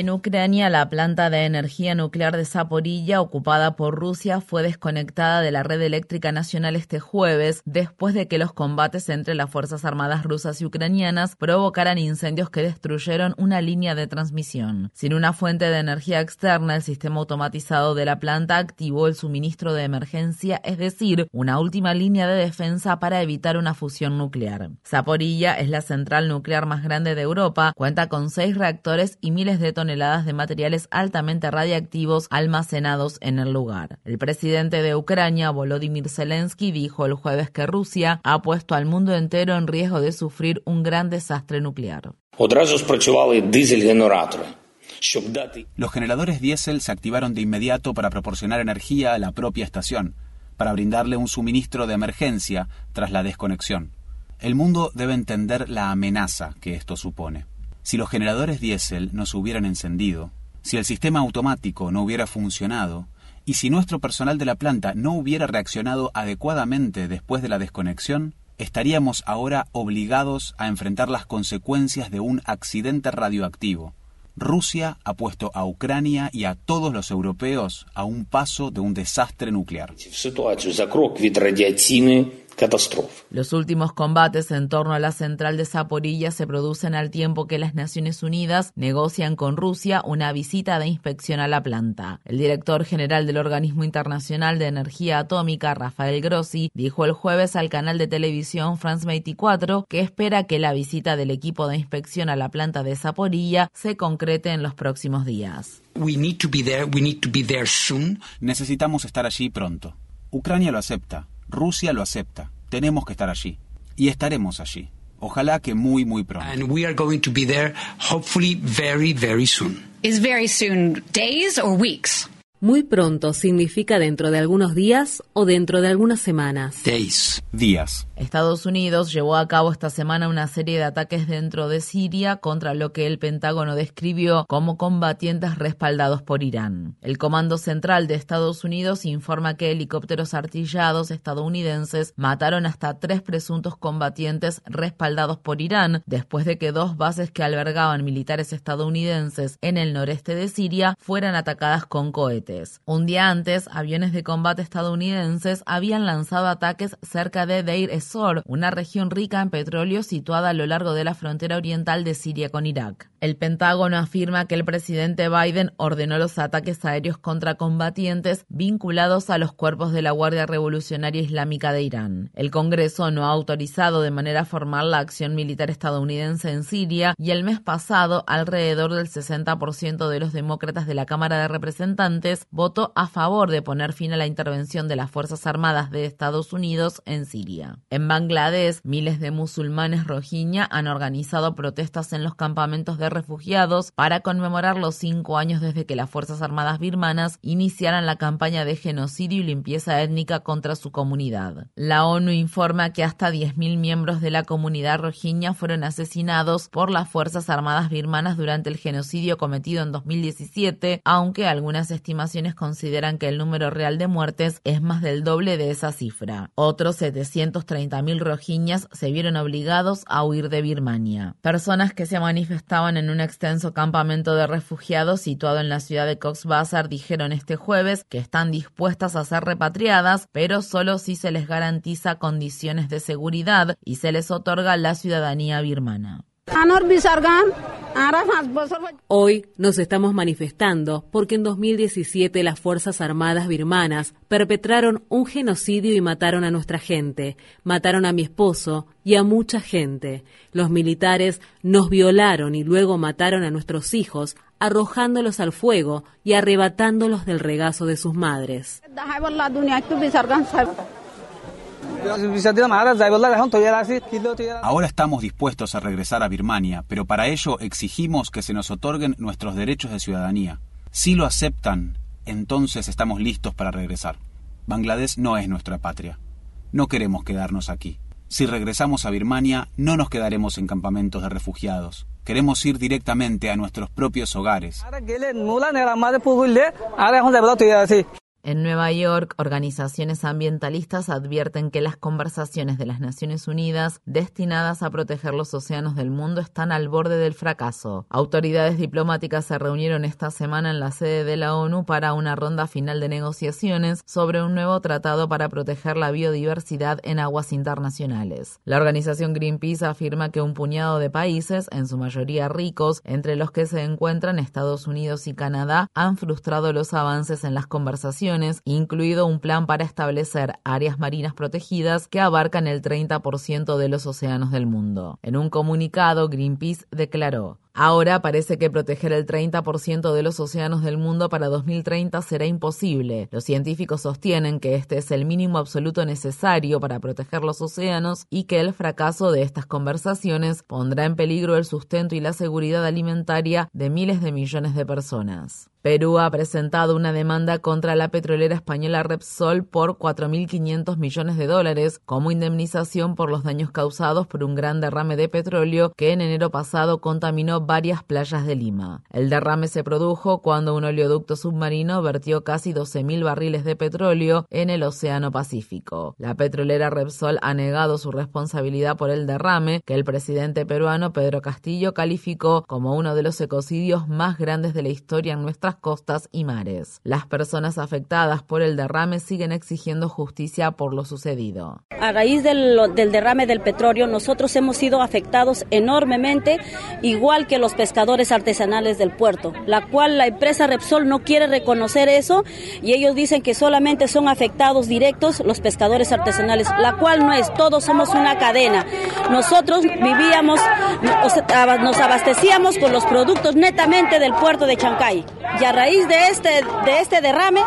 En Ucrania, la planta de energía nuclear de Zaporilla, ocupada por Rusia, fue desconectada de la red eléctrica nacional este jueves, después de que los combates entre las Fuerzas Armadas rusas y ucranianas provocaran incendios que destruyeron una línea de transmisión. Sin una fuente de energía externa, el sistema automatizado de la planta activó el suministro de emergencia, es decir, una última línea de defensa para evitar una fusión nuclear. Zaporilla es la central nuclear más grande de Europa, cuenta con seis reactores y miles de toneladas de materiales altamente radiactivos almacenados en el lugar. El presidente de Ucrania, Volodymyr Zelensky, dijo el jueves que Rusia ha puesto al mundo entero en riesgo de sufrir un gran desastre nuclear. Los generadores diésel se activaron de inmediato para proporcionar energía a la propia estación, para brindarle un suministro de emergencia tras la desconexión. El mundo debe entender la amenaza que esto supone. Si los generadores diésel no se hubieran encendido, si el sistema automático no hubiera funcionado, y si nuestro personal de la planta no hubiera reaccionado adecuadamente después de la desconexión, estaríamos ahora obligados a enfrentar las consecuencias de un accidente radioactivo. Rusia ha puesto a Ucrania y a todos los europeos a un paso de un desastre nuclear. Los últimos combates en torno a la central de Zaporilla se producen al tiempo que las Naciones Unidas negocian con Rusia una visita de inspección a la planta. El director general del Organismo Internacional de Energía Atómica, Rafael Grossi, dijo el jueves al canal de televisión France 24 que espera que la visita del equipo de inspección a la planta de Zaporilla se concrete en los próximos días. Necesitamos estar allí pronto. Ucrania lo acepta. Rusia lo acepta. Tenemos que estar allí. Y estaremos allí. Ojalá que muy, muy pronto. And we are going to be there hopefully very, very soon. Is very soon days or weeks? Muy pronto significa dentro de algunos días o dentro de algunas semanas. Days. Días. Estados Unidos llevó a cabo esta semana una serie de ataques dentro de Siria contra lo que el Pentágono describió como combatientes respaldados por Irán. El Comando Central de Estados Unidos informa que helicópteros artillados estadounidenses mataron hasta tres presuntos combatientes respaldados por Irán después de que dos bases que albergaban militares estadounidenses en el noreste de Siria fueran atacadas con cohetes. Un día antes, aviones de combate estadounidenses habían lanzado ataques cerca de Deir ez una región rica en petróleo situada a lo largo de la frontera oriental de Siria con Irak. El Pentágono afirma que el presidente Biden ordenó los ataques aéreos contra combatientes vinculados a los cuerpos de la Guardia Revolucionaria Islámica de Irán. El Congreso no ha autorizado de manera formal la acción militar estadounidense en Siria y el mes pasado alrededor del 60% de los demócratas de la Cámara de Representantes votó a favor de poner fin a la intervención de las Fuerzas Armadas de Estados Unidos en Siria. En Bangladesh, miles de musulmanes rohingya han organizado protestas en los campamentos de refugiados para conmemorar los cinco años desde que las Fuerzas Armadas birmanas iniciaran la campaña de genocidio y limpieza étnica contra su comunidad. La ONU informa que hasta 10.000 miembros de la comunidad rohingya fueron asesinados por las Fuerzas Armadas birmanas durante el genocidio cometido en 2017, aunque algunas estimaciones consideran que el número real de muertes es más del doble de esa cifra. Otros 730.000 rohingyas se vieron obligados a huir de Birmania. Personas que se manifestaban en un extenso campamento de refugiados situado en la ciudad de Cox's Bazar dijeron este jueves que están dispuestas a ser repatriadas, pero solo si se les garantiza condiciones de seguridad y se les otorga la ciudadanía birmana. Hoy nos estamos manifestando porque en 2017 las Fuerzas Armadas birmanas perpetraron un genocidio y mataron a nuestra gente, mataron a mi esposo y a mucha gente. Los militares nos violaron y luego mataron a nuestros hijos, arrojándolos al fuego y arrebatándolos del regazo de sus madres. Ahora estamos dispuestos a regresar a Birmania, pero para ello exigimos que se nos otorguen nuestros derechos de ciudadanía. Si lo aceptan, entonces estamos listos para regresar. Bangladesh no es nuestra patria. No queremos quedarnos aquí. Si regresamos a Birmania, no nos quedaremos en campamentos de refugiados. Queremos ir directamente a nuestros propios hogares. En Nueva York, organizaciones ambientalistas advierten que las conversaciones de las Naciones Unidas destinadas a proteger los océanos del mundo están al borde del fracaso. Autoridades diplomáticas se reunieron esta semana en la sede de la ONU para una ronda final de negociaciones sobre un nuevo tratado para proteger la biodiversidad en aguas internacionales. La organización Greenpeace afirma que un puñado de países, en su mayoría ricos, entre los que se encuentran Estados Unidos y Canadá, han frustrado los avances en las conversaciones incluido un plan para establecer áreas marinas protegidas que abarcan el 30% de los océanos del mundo. En un comunicado, Greenpeace declaró, Ahora parece que proteger el 30% de los océanos del mundo para 2030 será imposible. Los científicos sostienen que este es el mínimo absoluto necesario para proteger los océanos y que el fracaso de estas conversaciones pondrá en peligro el sustento y la seguridad alimentaria de miles de millones de personas. Perú ha presentado una demanda contra la petrolera española Repsol por 4.500 millones de dólares como indemnización por los daños causados por un gran derrame de petróleo que en enero pasado contaminó varias playas de Lima. El derrame se produjo cuando un oleoducto submarino vertió casi 12.000 barriles de petróleo en el Océano Pacífico. La petrolera Repsol ha negado su responsabilidad por el derrame que el presidente peruano Pedro Castillo calificó como uno de los ecocidios más grandes de la historia en nuestra costas y mares. Las personas afectadas por el derrame siguen exigiendo justicia por lo sucedido. A raíz del, del derrame del petróleo, nosotros hemos sido afectados enormemente, igual que los pescadores artesanales del puerto, la cual la empresa Repsol no quiere reconocer eso y ellos dicen que solamente son afectados directos los pescadores artesanales, la cual no es, todos somos una cadena. Nosotros vivíamos, nos abastecíamos con los productos netamente del puerto de Chancay y a raíz de este, de este derrame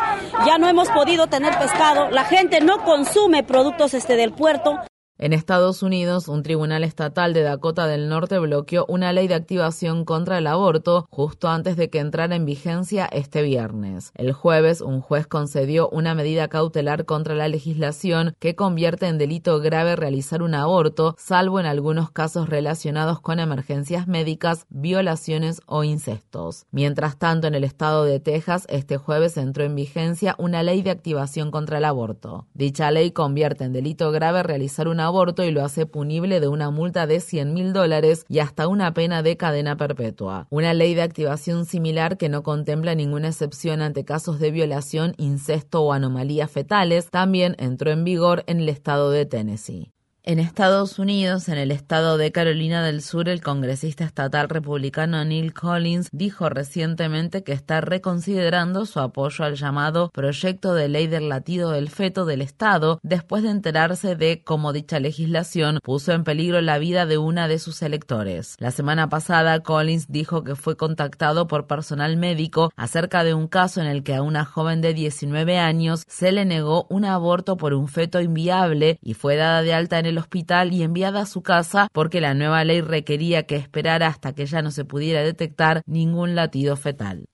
ya no hemos podido tener pescado, la gente no consume productos este del puerto. En Estados Unidos, un tribunal estatal de Dakota del Norte bloqueó una ley de activación contra el aborto justo antes de que entrara en vigencia este viernes. El jueves, un juez concedió una medida cautelar contra la legislación que convierte en delito grave realizar un aborto, salvo en algunos casos relacionados con emergencias médicas, violaciones o incestos. Mientras tanto, en el estado de Texas, este jueves entró en vigencia una ley de activación contra el aborto. Dicha ley convierte en delito grave realizar un aborto y lo hace punible de una multa de 100 mil dólares y hasta una pena de cadena perpetua. Una ley de activación similar que no contempla ninguna excepción ante casos de violación, incesto o anomalías fetales también entró en vigor en el estado de Tennessee. En Estados Unidos, en el estado de Carolina del Sur, el congresista estatal republicano Neil Collins dijo recientemente que está reconsiderando su apoyo al llamado proyecto de ley del latido del feto del estado después de enterarse de cómo dicha legislación puso en peligro la vida de una de sus electores. La semana pasada, Collins dijo que fue contactado por personal médico acerca de un caso en el que a una joven de 19 años se le negó un aborto por un feto inviable y fue dada de alta en el hospital y enviada a su casa porque la nueva ley requería que esperara hasta que ya no se pudiera detectar ningún latido fetal.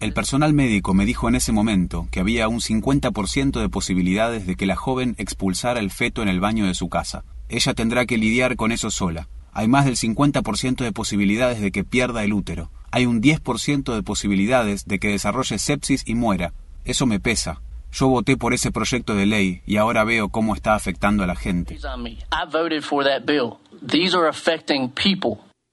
El personal médico me dijo en ese momento que había un 50% de posibilidades de que la joven expulsara el feto en el baño de su casa. Ella tendrá que lidiar con eso sola. Hay más del 50% de posibilidades de que pierda el útero. Hay un 10% de posibilidades de que desarrolle sepsis y muera. Eso me pesa. Yo voté por ese proyecto de ley y ahora veo cómo está afectando a la gente.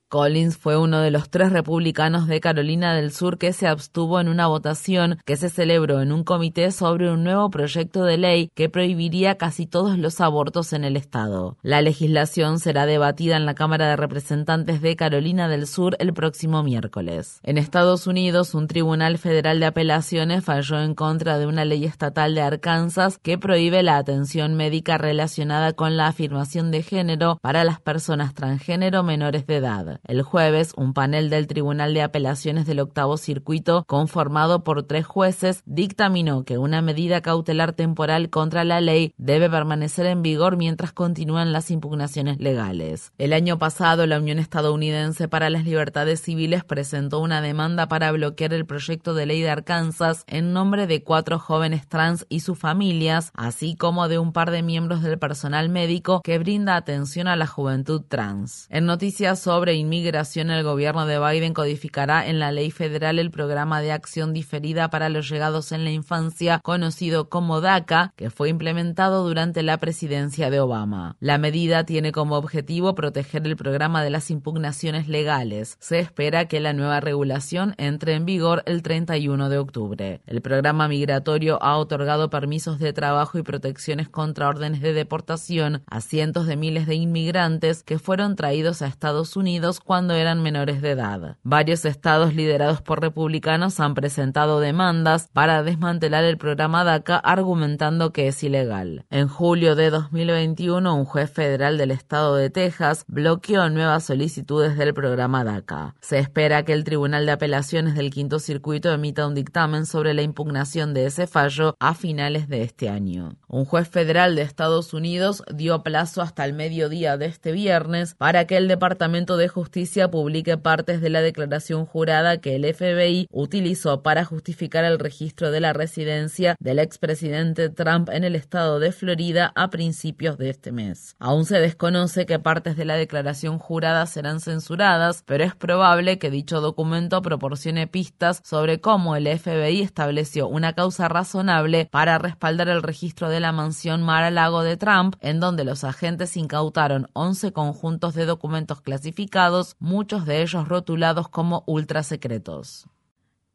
Collins fue uno de los tres republicanos de Carolina del Sur que se abstuvo en una votación que se celebró en un comité sobre un nuevo proyecto de ley que prohibiría casi todos los abortos en el estado. La legislación será debatida en la Cámara de Representantes de Carolina del Sur el próximo miércoles. En Estados Unidos, un tribunal federal de apelaciones falló en contra de una ley estatal de Arkansas que prohíbe la atención médica relacionada con la afirmación de género para las personas transgénero menores de edad. El jueves, un panel del Tribunal de Apelaciones del Octavo Circuito, conformado por tres jueces, dictaminó que una medida cautelar temporal contra la ley debe permanecer en vigor mientras continúan las impugnaciones legales. El año pasado, la Unión Estadounidense para las Libertades Civiles presentó una demanda para bloquear el proyecto de ley de Arkansas en nombre de cuatro jóvenes trans y sus familias, así como de un par de miembros del personal médico que brinda atención a la juventud trans. En noticias sobre inmigración, el gobierno de Biden codificará en la ley federal el programa de acción diferida para los llegados en la infancia, conocido como DACA, que fue implementado durante la presidencia de Obama. La medida tiene como objetivo proteger el programa de las impugnaciones legales. Se espera que la nueva regulación entre en vigor el 31 de octubre. El programa migratorio ha otorgado permisos de trabajo y protecciones contra órdenes de deportación a cientos de miles de inmigrantes que fueron traídos a Estados Unidos cuando eran menores de edad. Varios estados liderados por republicanos han presentado demandas para desmantelar el programa DACA argumentando que es ilegal. En julio de 2021, un juez federal del estado de Texas bloqueó nuevas solicitudes del programa DACA. Se espera que el Tribunal de Apelaciones del Quinto Circuito emita un dictamen sobre la impugnación de ese fallo a finales de este año. Un juez federal de Estados Unidos dio plazo hasta el mediodía de este viernes para que el Departamento de Justicia Justicia publique partes de la declaración jurada que el FBI utilizó para justificar el registro de la residencia del expresidente Trump en el estado de Florida a principios de este mes. Aún se desconoce que partes de la declaración jurada serán censuradas, pero es probable que dicho documento proporcione pistas sobre cómo el FBI estableció una causa razonable para respaldar el registro de la mansión Mar-a-Lago de Trump, en donde los agentes incautaron 11 conjuntos de documentos clasificados muchos de ellos rotulados como ultrasecretos.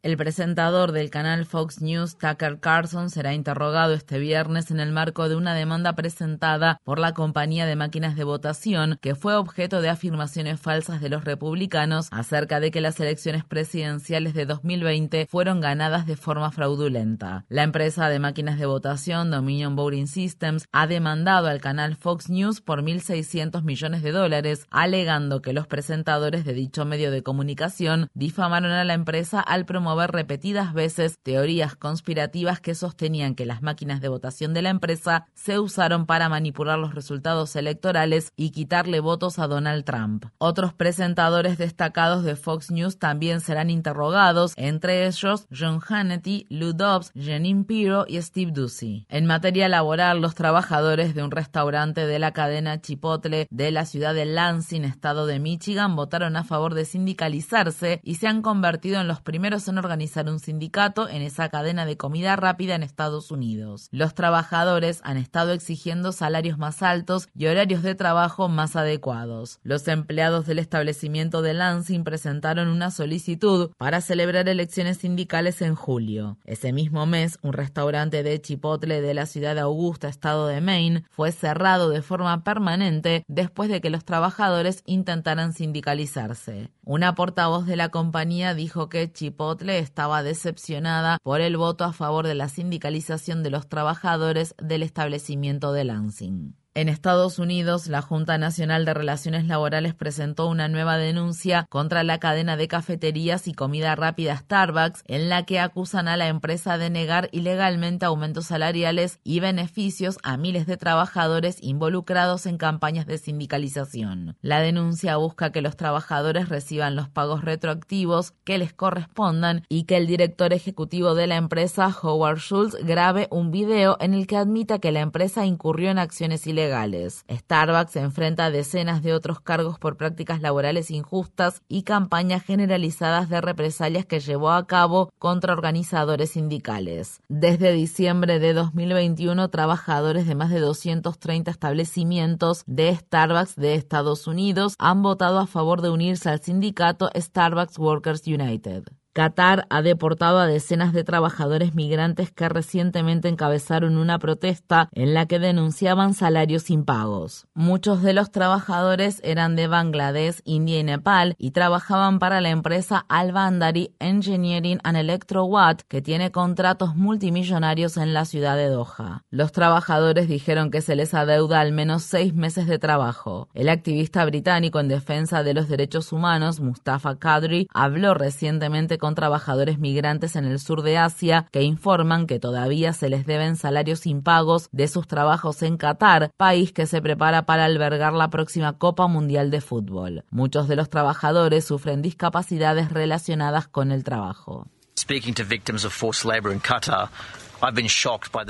El presentador del canal Fox News, Tucker Carlson, será interrogado este viernes en el marco de una demanda presentada por la compañía de máquinas de votación que fue objeto de afirmaciones falsas de los republicanos acerca de que las elecciones presidenciales de 2020 fueron ganadas de forma fraudulenta. La empresa de máquinas de votación Dominion Voting Systems ha demandado al canal Fox News por 1.600 millones de dólares, alegando que los presentadores de dicho medio de comunicación difamaron a la empresa al promover repetidas veces teorías conspirativas que sostenían que las máquinas de votación de la empresa se usaron para manipular los resultados electorales y quitarle votos a Donald Trump. Otros presentadores destacados de Fox News también serán interrogados, entre ellos John Hannity, Lou Dobbs, Janine Pirro y Steve Doocy. En materia laboral, los trabajadores de un restaurante de la cadena Chipotle de la ciudad de Lansing, estado de Michigan, votaron a favor de sindicalizarse y se han convertido en los primeros en organizar un sindicato en esa cadena de comida rápida en Estados Unidos. Los trabajadores han estado exigiendo salarios más altos y horarios de trabajo más adecuados. Los empleados del establecimiento de Lansing presentaron una solicitud para celebrar elecciones sindicales en julio. Ese mismo mes, un restaurante de Chipotle de la ciudad de Augusta, estado de Maine, fue cerrado de forma permanente después de que los trabajadores intentaran sindicalizarse. Una portavoz de la compañía dijo que Chipotle estaba decepcionada por el voto a favor de la sindicalización de los trabajadores del establecimiento de Lansing. En Estados Unidos, la Junta Nacional de Relaciones Laborales presentó una nueva denuncia contra la cadena de cafeterías y comida rápida Starbucks, en la que acusan a la empresa de negar ilegalmente aumentos salariales y beneficios a miles de trabajadores involucrados en campañas de sindicalización. La denuncia busca que los trabajadores reciban los pagos retroactivos que les correspondan y que el director ejecutivo de la empresa, Howard Schultz, grabe un video en el que admita que la empresa incurrió en acciones ilegales ilegales. Starbucks enfrenta decenas de otros cargos por prácticas laborales injustas y campañas generalizadas de represalias que llevó a cabo contra organizadores sindicales. Desde diciembre de 2021, trabajadores de más de 230 establecimientos de Starbucks de Estados Unidos han votado a favor de unirse al sindicato Starbucks Workers United. Qatar ha deportado a decenas de trabajadores migrantes que recientemente encabezaron una protesta en la que denunciaban salarios impagos. Muchos de los trabajadores eran de Bangladesh, India y Nepal y trabajaban para la empresa Al-Bandari Engineering and Electrowatt, que tiene contratos multimillonarios en la ciudad de Doha. Los trabajadores dijeron que se les adeuda al menos seis meses de trabajo. El activista británico en defensa de los derechos humanos, Mustafa Kadri, habló recientemente con trabajadores migrantes en el sur de Asia que informan que todavía se les deben salarios impagos de sus trabajos en Qatar, país que se prepara para albergar la próxima Copa Mundial de Fútbol. Muchos de los trabajadores sufren discapacidades relacionadas con el trabajo.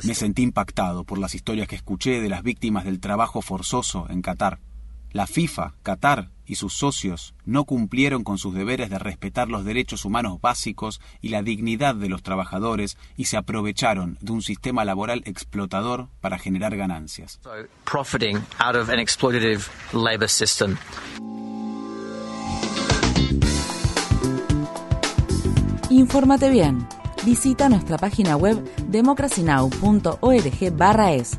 Me sentí impactado por las historias que escuché de las víctimas del trabajo forzoso en Qatar. La FIFA, Qatar y sus socios no cumplieron con sus deberes de respetar los derechos humanos básicos y la dignidad de los trabajadores y se aprovecharon de un sistema laboral explotador para generar ganancias. Infórmate bien. Visita nuestra página web democracynow.org/es